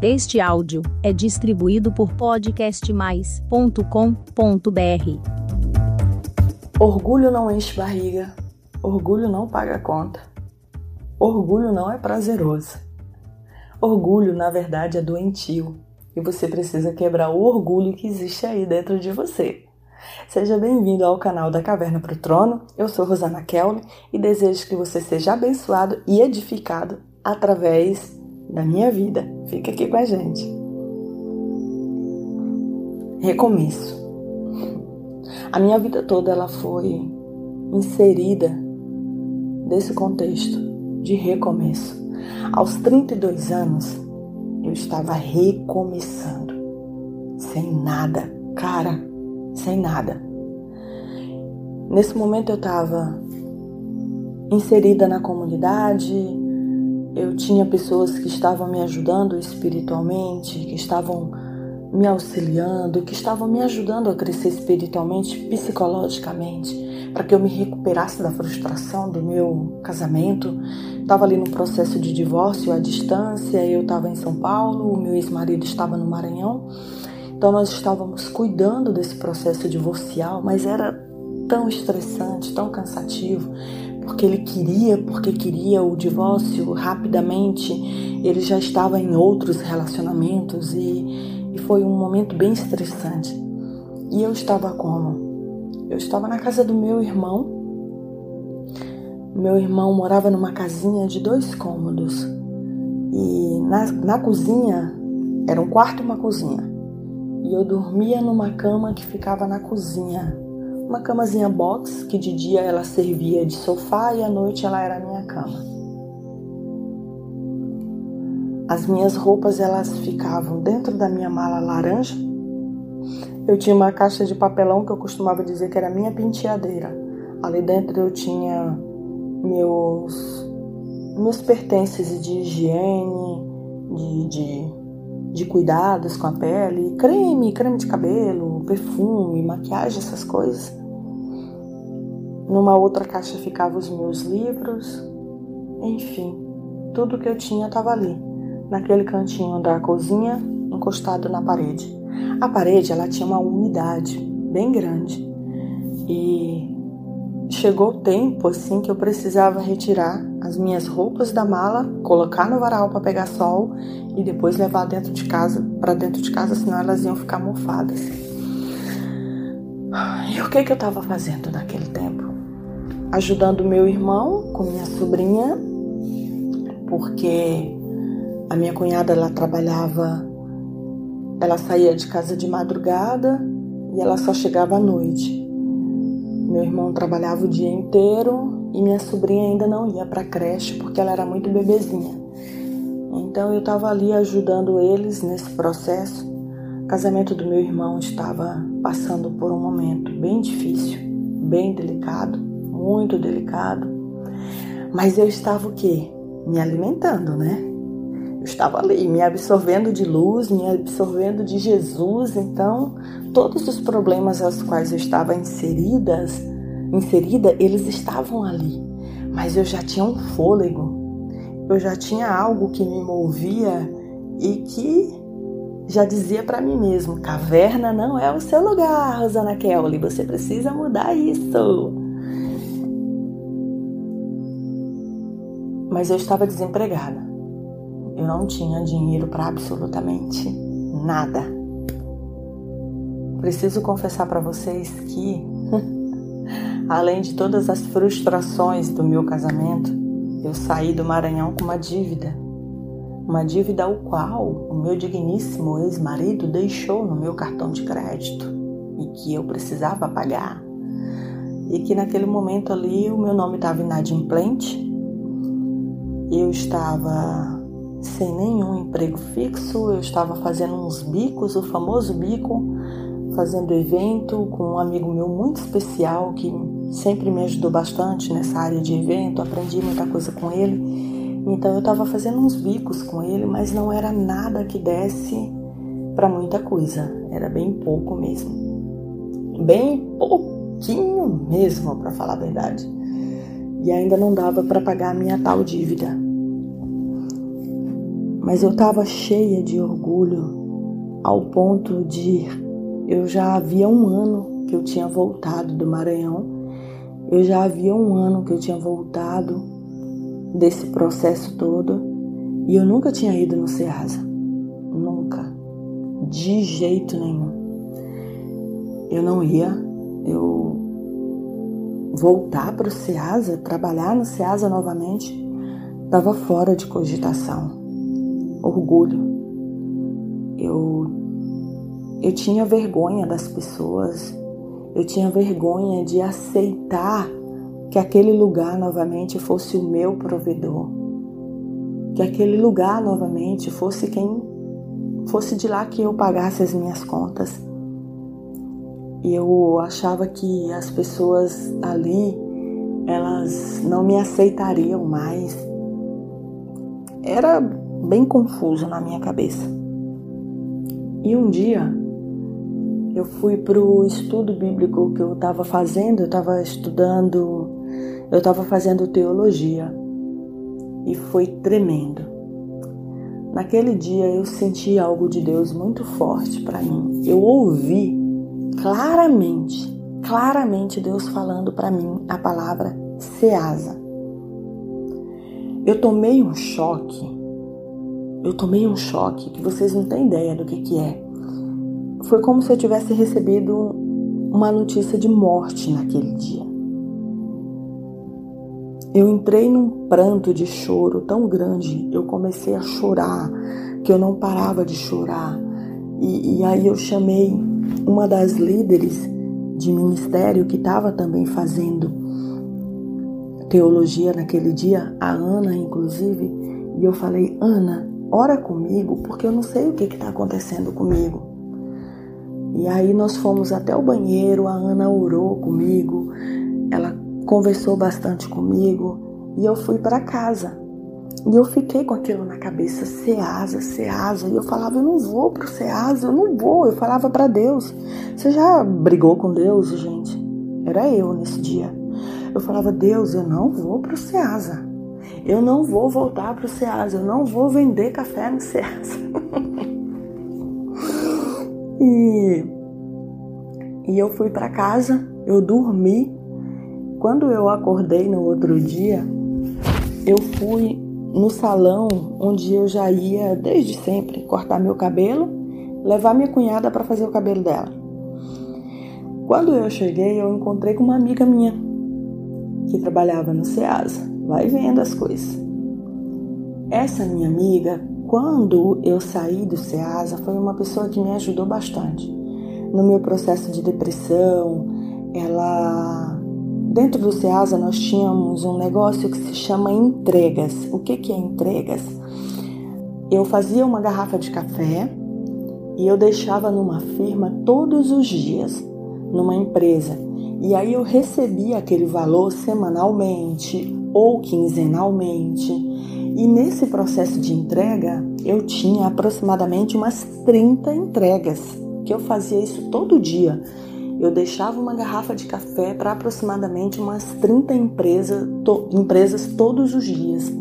Este áudio é distribuído por podcastmais.com.br. Orgulho não enche barriga, orgulho não paga conta, orgulho não é prazeroso. Orgulho, na verdade, é doentio e você precisa quebrar o orgulho que existe aí dentro de você. Seja bem-vindo ao canal da Caverna para o Trono. Eu sou Rosana Kelly e desejo que você seja abençoado e edificado através da minha vida. Fica aqui com a gente. Recomeço. A minha vida toda ela foi inserida nesse contexto de recomeço. Aos 32 anos, eu estava recomeçando. Sem nada, cara, sem nada. Nesse momento eu estava inserida na comunidade, eu tinha pessoas que estavam me ajudando espiritualmente, que estavam me auxiliando, que estavam me ajudando a crescer espiritualmente, psicologicamente, para que eu me recuperasse da frustração do meu casamento. Estava ali no processo de divórcio à distância, eu estava em São Paulo, o meu ex-marido estava no Maranhão. Então nós estávamos cuidando desse processo divorcial, mas era tão estressante, tão cansativo porque ele queria, porque queria o divórcio rapidamente, ele já estava em outros relacionamentos e, e foi um momento bem estressante. E eu estava como? Eu estava na casa do meu irmão. Meu irmão morava numa casinha de dois cômodos e na, na cozinha era um quarto e uma cozinha. E eu dormia numa cama que ficava na cozinha uma camazinha box que de dia ela servia de sofá e à noite ela era a minha cama. As minhas roupas elas ficavam dentro da minha mala laranja. Eu tinha uma caixa de papelão que eu costumava dizer que era minha penteadeira. Ali dentro eu tinha meus meus pertences de higiene, de, de de cuidados com a pele, creme, creme de cabelo, perfume, maquiagem, essas coisas. Numa outra caixa ficavam os meus livros, enfim, tudo que eu tinha estava ali, naquele cantinho da cozinha, encostado na parede. A parede ela tinha uma umidade bem grande e chegou o tempo assim que eu precisava retirar as minhas roupas da mala, colocar no varal para pegar sol e depois levar dentro de casa, para dentro de casa, senão elas iam ficar mofadas. E o que que eu estava fazendo naquele tempo? Ajudando meu irmão com minha sobrinha, porque a minha cunhada ela trabalhava, ela saía de casa de madrugada e ela só chegava à noite. Meu irmão trabalhava o dia inteiro e minha sobrinha ainda não ia para a creche porque ela era muito bebezinha. Então eu estava ali ajudando eles nesse processo. O casamento do meu irmão estava passando por um momento bem difícil, bem delicado, muito delicado. Mas eu estava o quê? Me alimentando, né? Eu estava ali me absorvendo de luz, me absorvendo de Jesus, então todos os problemas aos quais eu estava inseridas, inserida, eles estavam ali. Mas eu já tinha um fôlego, eu já tinha algo que me movia e que já dizia para mim mesmo: caverna não é o seu lugar, Rosana Kelly, você precisa mudar isso. Mas eu estava desempregada. Eu não tinha dinheiro para absolutamente nada. Preciso confessar para vocês que, além de todas as frustrações do meu casamento, eu saí do Maranhão com uma dívida. Uma dívida ao qual o meu digníssimo ex-marido deixou no meu cartão de crédito e que eu precisava pagar. E que naquele momento ali o meu nome estava inadimplente, eu estava sem nenhum emprego fixo, eu estava fazendo uns bicos, o famoso bico, fazendo evento com um amigo meu muito especial que sempre me ajudou bastante nessa área de evento, aprendi muita coisa com ele. Então eu estava fazendo uns bicos com ele, mas não era nada que desse para muita coisa, era bem pouco mesmo. Bem pouquinho mesmo, para falar a verdade. E ainda não dava para pagar a minha tal dívida. mas eu estava cheia de orgulho ao ponto de eu já havia um ano que eu tinha voltado do Maranhão, eu já havia um ano que eu tinha voltado desse processo todo. E eu nunca tinha ido no Ceasa, nunca, de jeito nenhum. Eu não ia, eu voltar para o Ceasa, trabalhar no Ceasa novamente, estava fora de cogitação. Orgulho. Eu eu tinha vergonha das pessoas. Eu tinha vergonha de aceitar que aquele lugar novamente fosse o meu provedor. Que aquele lugar novamente fosse quem fosse de lá que eu pagasse as minhas contas. E eu achava que as pessoas ali elas não me aceitariam mais. Era bem confuso na minha cabeça. E um dia eu fui para o estudo bíblico que eu estava fazendo, eu estava estudando, eu estava fazendo teologia e foi tremendo. Naquele dia eu senti algo de Deus muito forte para mim. Eu ouvi claramente, claramente Deus falando para mim a palavra Ceasa. Eu tomei um choque. Eu tomei um choque que vocês não têm ideia do que, que é foi como se eu tivesse recebido uma notícia de morte naquele dia. Eu entrei num pranto de choro tão grande, eu comecei a chorar, que eu não parava de chorar. E, e aí eu chamei uma das líderes de ministério que estava também fazendo teologia naquele dia, a Ana, inclusive, e eu falei: Ana, ora comigo, porque eu não sei o que está acontecendo comigo. E aí nós fomos até o banheiro, a Ana orou comigo, ela conversou bastante comigo e eu fui para casa. E eu fiquei com aquilo na cabeça, Ceasa, Ceasa. E eu falava, eu não vou pro Ceasa, eu não vou. Eu falava para Deus. Você já brigou com Deus, gente? Era eu nesse dia. Eu falava, Deus, eu não vou pro Ceasa. Eu não vou voltar pro Ceasa. Eu não vou vender café no Ceasa. E, e eu fui para casa, eu dormi. Quando eu acordei no outro dia, eu fui no salão onde eu já ia desde sempre cortar meu cabelo, levar minha cunhada para fazer o cabelo dela. Quando eu cheguei, eu encontrei com uma amiga minha que trabalhava no Ceasa. Vai vendo as coisas. Essa minha amiga quando eu saí do SEASA, foi uma pessoa que me ajudou bastante. No meu processo de depressão, ela. Dentro do SEASA, nós tínhamos um negócio que se chama entregas. O que, que é entregas? Eu fazia uma garrafa de café e eu deixava numa firma todos os dias, numa empresa. E aí eu recebia aquele valor semanalmente ou quinzenalmente. E nesse processo de entrega, eu tinha aproximadamente umas 30 entregas, que eu fazia isso todo dia. Eu deixava uma garrafa de café para aproximadamente umas 30 empresa, to, empresas todos os dias.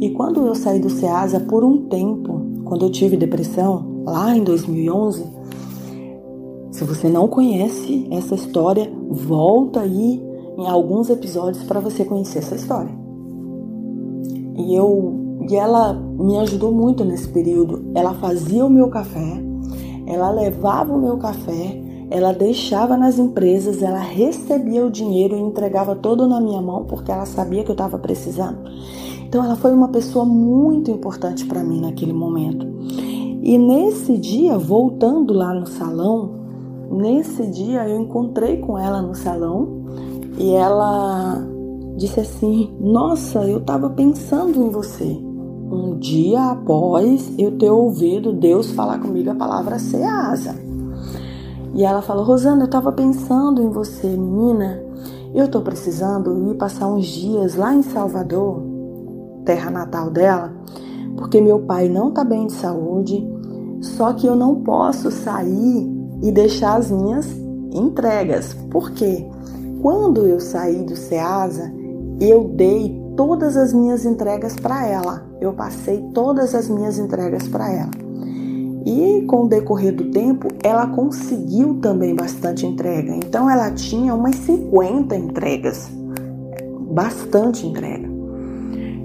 E quando eu saí do SEASA por um tempo, quando eu tive depressão, lá em 2011, se você não conhece essa história, volta aí em alguns episódios para você conhecer essa história. E eu e ela me ajudou muito nesse período. Ela fazia o meu café, ela levava o meu café, ela deixava nas empresas, ela recebia o dinheiro e entregava todo na minha mão porque ela sabia que eu estava precisando. Então ela foi uma pessoa muito importante para mim naquele momento. E nesse dia, voltando lá no salão, nesse dia eu encontrei com ela no salão e ela disse assim: Nossa, eu estava pensando em você. Um dia após eu ter ouvido Deus falar comigo a palavra Ceasa. E ela falou: Rosana, eu estava pensando em você, menina. Eu estou precisando ir passar uns dias lá em Salvador, terra natal dela, porque meu pai não está bem de saúde. Só que eu não posso sair e deixar as minhas entregas. Por quê? Quando eu saí do Ceasa, eu dei todas as minhas entregas para ela. Eu passei todas as minhas entregas para ela. E com o decorrer do tempo, ela conseguiu também bastante entrega. Então ela tinha umas 50 entregas. Bastante entrega.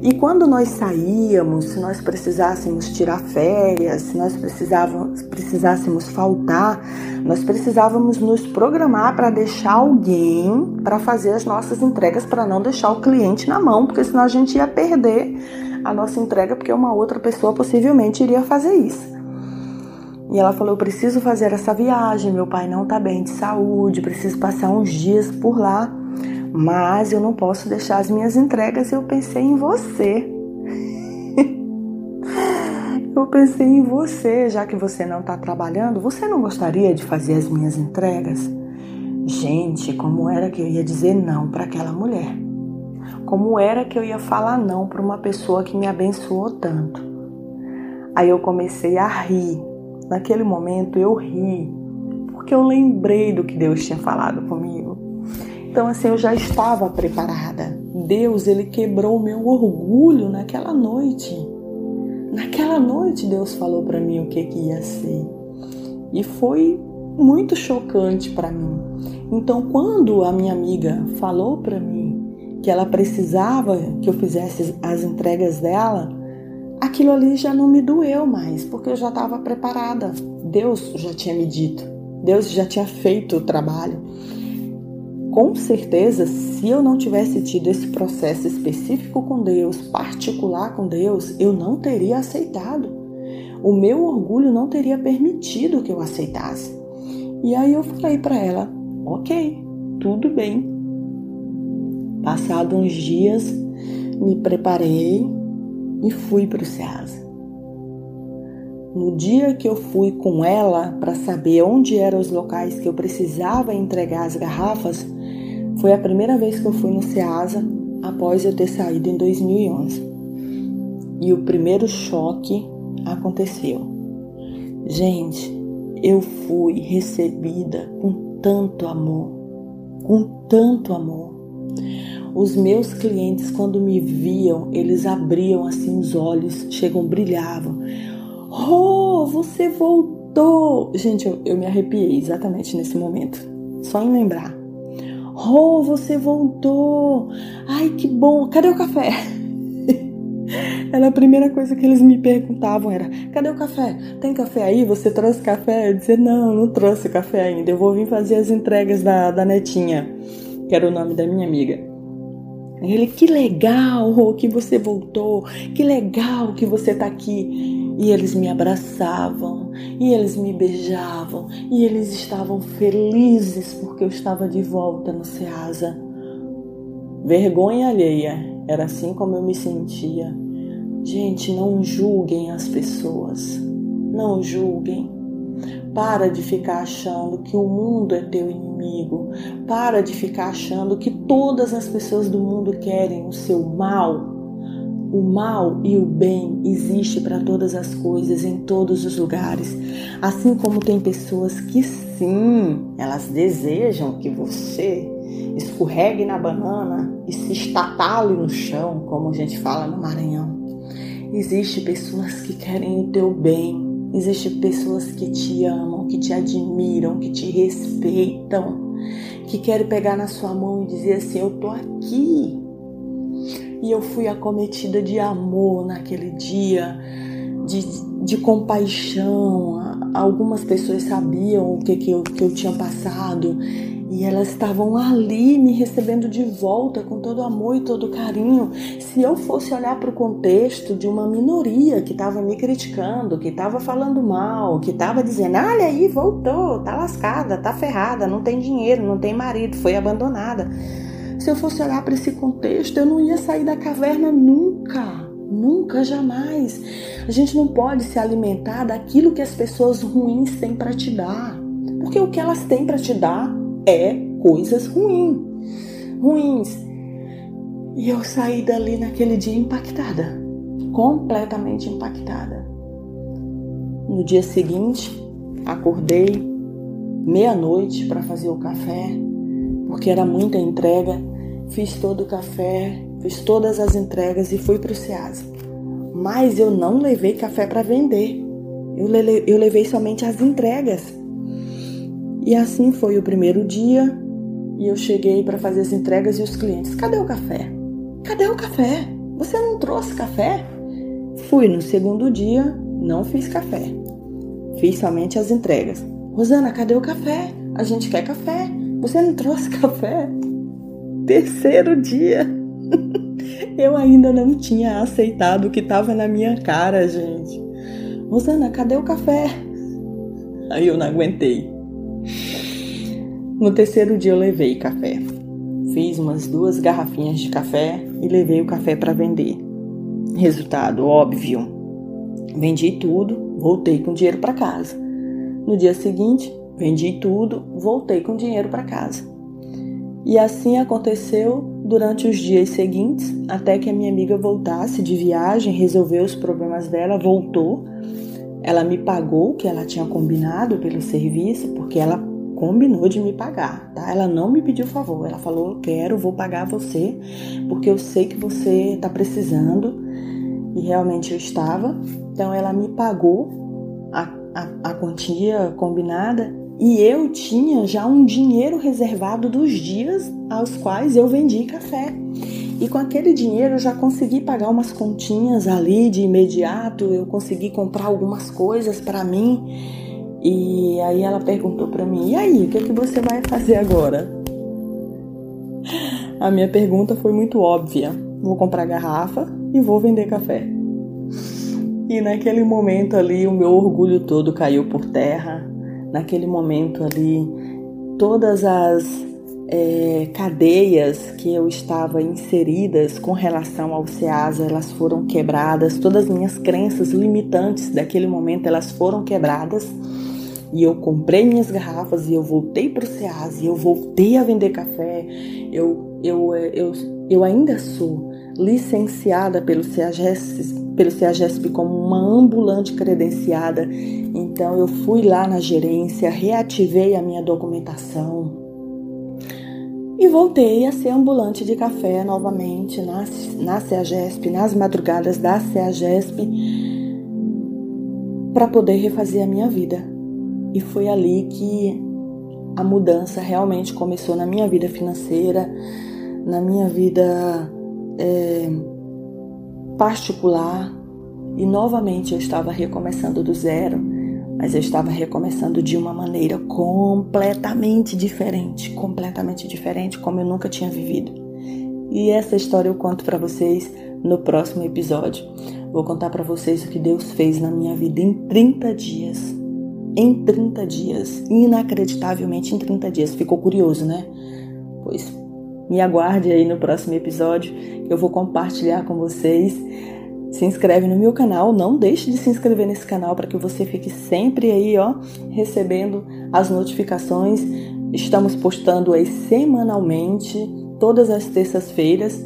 E quando nós saíamos, se nós precisássemos tirar férias, se nós precisávamos, precisássemos faltar, nós precisávamos nos programar para deixar alguém para fazer as nossas entregas, para não deixar o cliente na mão, porque senão a gente ia perder a nossa entrega, porque uma outra pessoa possivelmente iria fazer isso. E ela falou: Eu preciso fazer essa viagem, meu pai não está bem de saúde, preciso passar uns dias por lá mas eu não posso deixar as minhas entregas. Eu pensei em você. eu pensei em você, já que você não está trabalhando. Você não gostaria de fazer as minhas entregas? Gente, como era que eu ia dizer não para aquela mulher? Como era que eu ia falar não para uma pessoa que me abençoou tanto? Aí eu comecei a rir. Naquele momento eu ri, porque eu lembrei do que Deus tinha falado comigo. Então assim, eu já estava preparada. Deus, ele quebrou o meu orgulho naquela noite. Naquela noite Deus falou para mim o que, que ia ser. E foi muito chocante para mim. Então, quando a minha amiga falou para mim que ela precisava que eu fizesse as entregas dela, aquilo ali já não me doeu mais, porque eu já estava preparada. Deus já tinha me dito. Deus já tinha feito o trabalho com certeza, se eu não tivesse tido esse processo específico com Deus, particular com Deus, eu não teria aceitado. O meu orgulho não teria permitido que eu aceitasse. E aí eu falei para ela: ok, tudo bem. Passado uns dias, me preparei e fui para o SEASA. No dia que eu fui com ela para saber onde eram os locais que eu precisava entregar as garrafas, foi a primeira vez que eu fui no SEASA após eu ter saído em 2011. E o primeiro choque aconteceu. Gente, eu fui recebida com tanto amor, com tanto amor. Os meus clientes, quando me viam, eles abriam assim os olhos, chegam, brilhavam. Oh, você voltou! Gente, eu, eu me arrepiei exatamente nesse momento, só em lembrar. Oh, você voltou! Ai, que bom! Cadê o café? Era a primeira coisa que eles me perguntavam era: cadê o café? Tem café aí? Você trouxe café? Eu dizia: não, não trouxe café ainda. Eu vou vir fazer as entregas da, da netinha, que era o nome da minha amiga. Ele, que legal que você voltou, que legal que você está aqui. E eles me abraçavam, e eles me beijavam, e eles estavam felizes porque eu estava de volta no Ceasa. Vergonha alheia, era assim como eu me sentia. Gente, não julguem as pessoas, não julguem. Para de ficar achando que o mundo é teu inimigo. Para de ficar achando que todas as pessoas do mundo querem o seu mal. O mal e o bem existe para todas as coisas, em todos os lugares. Assim como tem pessoas que sim, elas desejam que você escorregue na banana e se estatale no chão, como a gente fala no Maranhão. Existem pessoas que querem o teu bem, Existem pessoas que te amam, que te admiram, que te respeitam, que querem pegar na sua mão e dizer assim: Eu tô aqui. E eu fui acometida de amor naquele dia, de, de compaixão. Algumas pessoas sabiam o que, que, eu, que eu tinha passado e elas estavam ali me recebendo de volta com todo amor e todo carinho. Se eu fosse olhar para o contexto de uma minoria que estava me criticando, que estava falando mal, que estava dizendo: olha aí, voltou, tá lascada, tá ferrada, não tem dinheiro, não tem marido, foi abandonada. Se eu fosse olhar para esse contexto, eu não ia sair da caverna nunca. Nunca, jamais. A gente não pode se alimentar daquilo que as pessoas ruins têm para te dar. Porque o que elas têm para te dar é coisas ruins, ruins. E eu saí dali naquele dia impactada, completamente impactada. No dia seguinte, acordei meia-noite para fazer o café, porque era muita entrega. Fiz todo o café fiz todas as entregas e fui para o SEASA. Mas eu não levei café para vender. Eu, le eu levei somente as entregas. E assim foi o primeiro dia. E eu cheguei para fazer as entregas e os clientes: cadê o café? Cadê o café? Você não trouxe café? Fui no segundo dia, não fiz café. Fiz somente as entregas. Rosana, cadê o café? A gente quer café. Você não trouxe café? Terceiro dia. Eu ainda não tinha aceitado o que estava na minha cara, gente. Rosana, cadê o café? Aí eu não aguentei. No terceiro dia eu levei café. Fiz umas duas garrafinhas de café e levei o café para vender. Resultado óbvio. Vendi tudo, voltei com dinheiro para casa. No dia seguinte, vendi tudo, voltei com dinheiro para casa. E assim aconteceu durante os dias seguintes, até que a minha amiga voltasse de viagem, resolveu os problemas dela, voltou. Ela me pagou o que ela tinha combinado pelo serviço, porque ela combinou de me pagar, tá? Ela não me pediu favor, ela falou: "Eu quero, vou pagar você, porque eu sei que você está precisando". E realmente eu estava. Então ela me pagou a, a, a quantia combinada e eu tinha já um dinheiro reservado dos dias aos quais eu vendi café. E com aquele dinheiro eu já consegui pagar umas continhas ali de imediato, eu consegui comprar algumas coisas para mim e aí ela perguntou para mim: "E aí, o que é que você vai fazer agora?" A minha pergunta foi muito óbvia. Vou comprar garrafa e vou vender café. E naquele momento ali, o meu orgulho todo caiu por terra. Naquele momento ali, todas as é, cadeias que eu estava inseridas com relação ao SEASA, elas foram quebradas. Todas as minhas crenças limitantes daquele momento, elas foram quebradas e eu comprei minhas garrafas e eu voltei para o SEAS e eu voltei a vender café. Eu, eu, eu, eu ainda sou licenciada pelo CEAGESP, pelo CEAGESP como uma ambulante credenciada. Então eu fui lá na gerência, reativei a minha documentação e voltei a ser ambulante de café novamente na, na CEAGESP, nas madrugadas da CEAGESP, para poder refazer a minha vida. E foi ali que a mudança realmente começou na minha vida financeira, na minha vida é, particular. E novamente eu estava recomeçando do zero, mas eu estava recomeçando de uma maneira completamente diferente completamente diferente, como eu nunca tinha vivido. E essa história eu conto para vocês no próximo episódio. Vou contar para vocês o que Deus fez na minha vida em 30 dias em 30 dias. Inacreditavelmente em 30 dias. Ficou curioso, né? Pois me aguarde aí no próximo episódio. Eu vou compartilhar com vocês. Se inscreve no meu canal, não deixe de se inscrever nesse canal para que você fique sempre aí, ó, recebendo as notificações. Estamos postando aí semanalmente, todas as terças-feiras.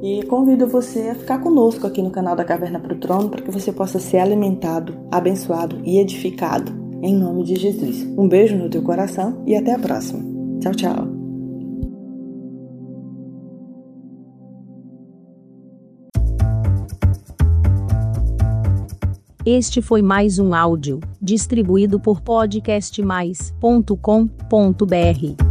E convido você a ficar conosco aqui no canal da Caverna para o Trono para que você possa ser alimentado, abençoado e edificado em nome de Jesus. Um beijo no teu coração e até a próxima. Tchau, tchau. Este foi mais um áudio distribuído por podcastmais.com.br.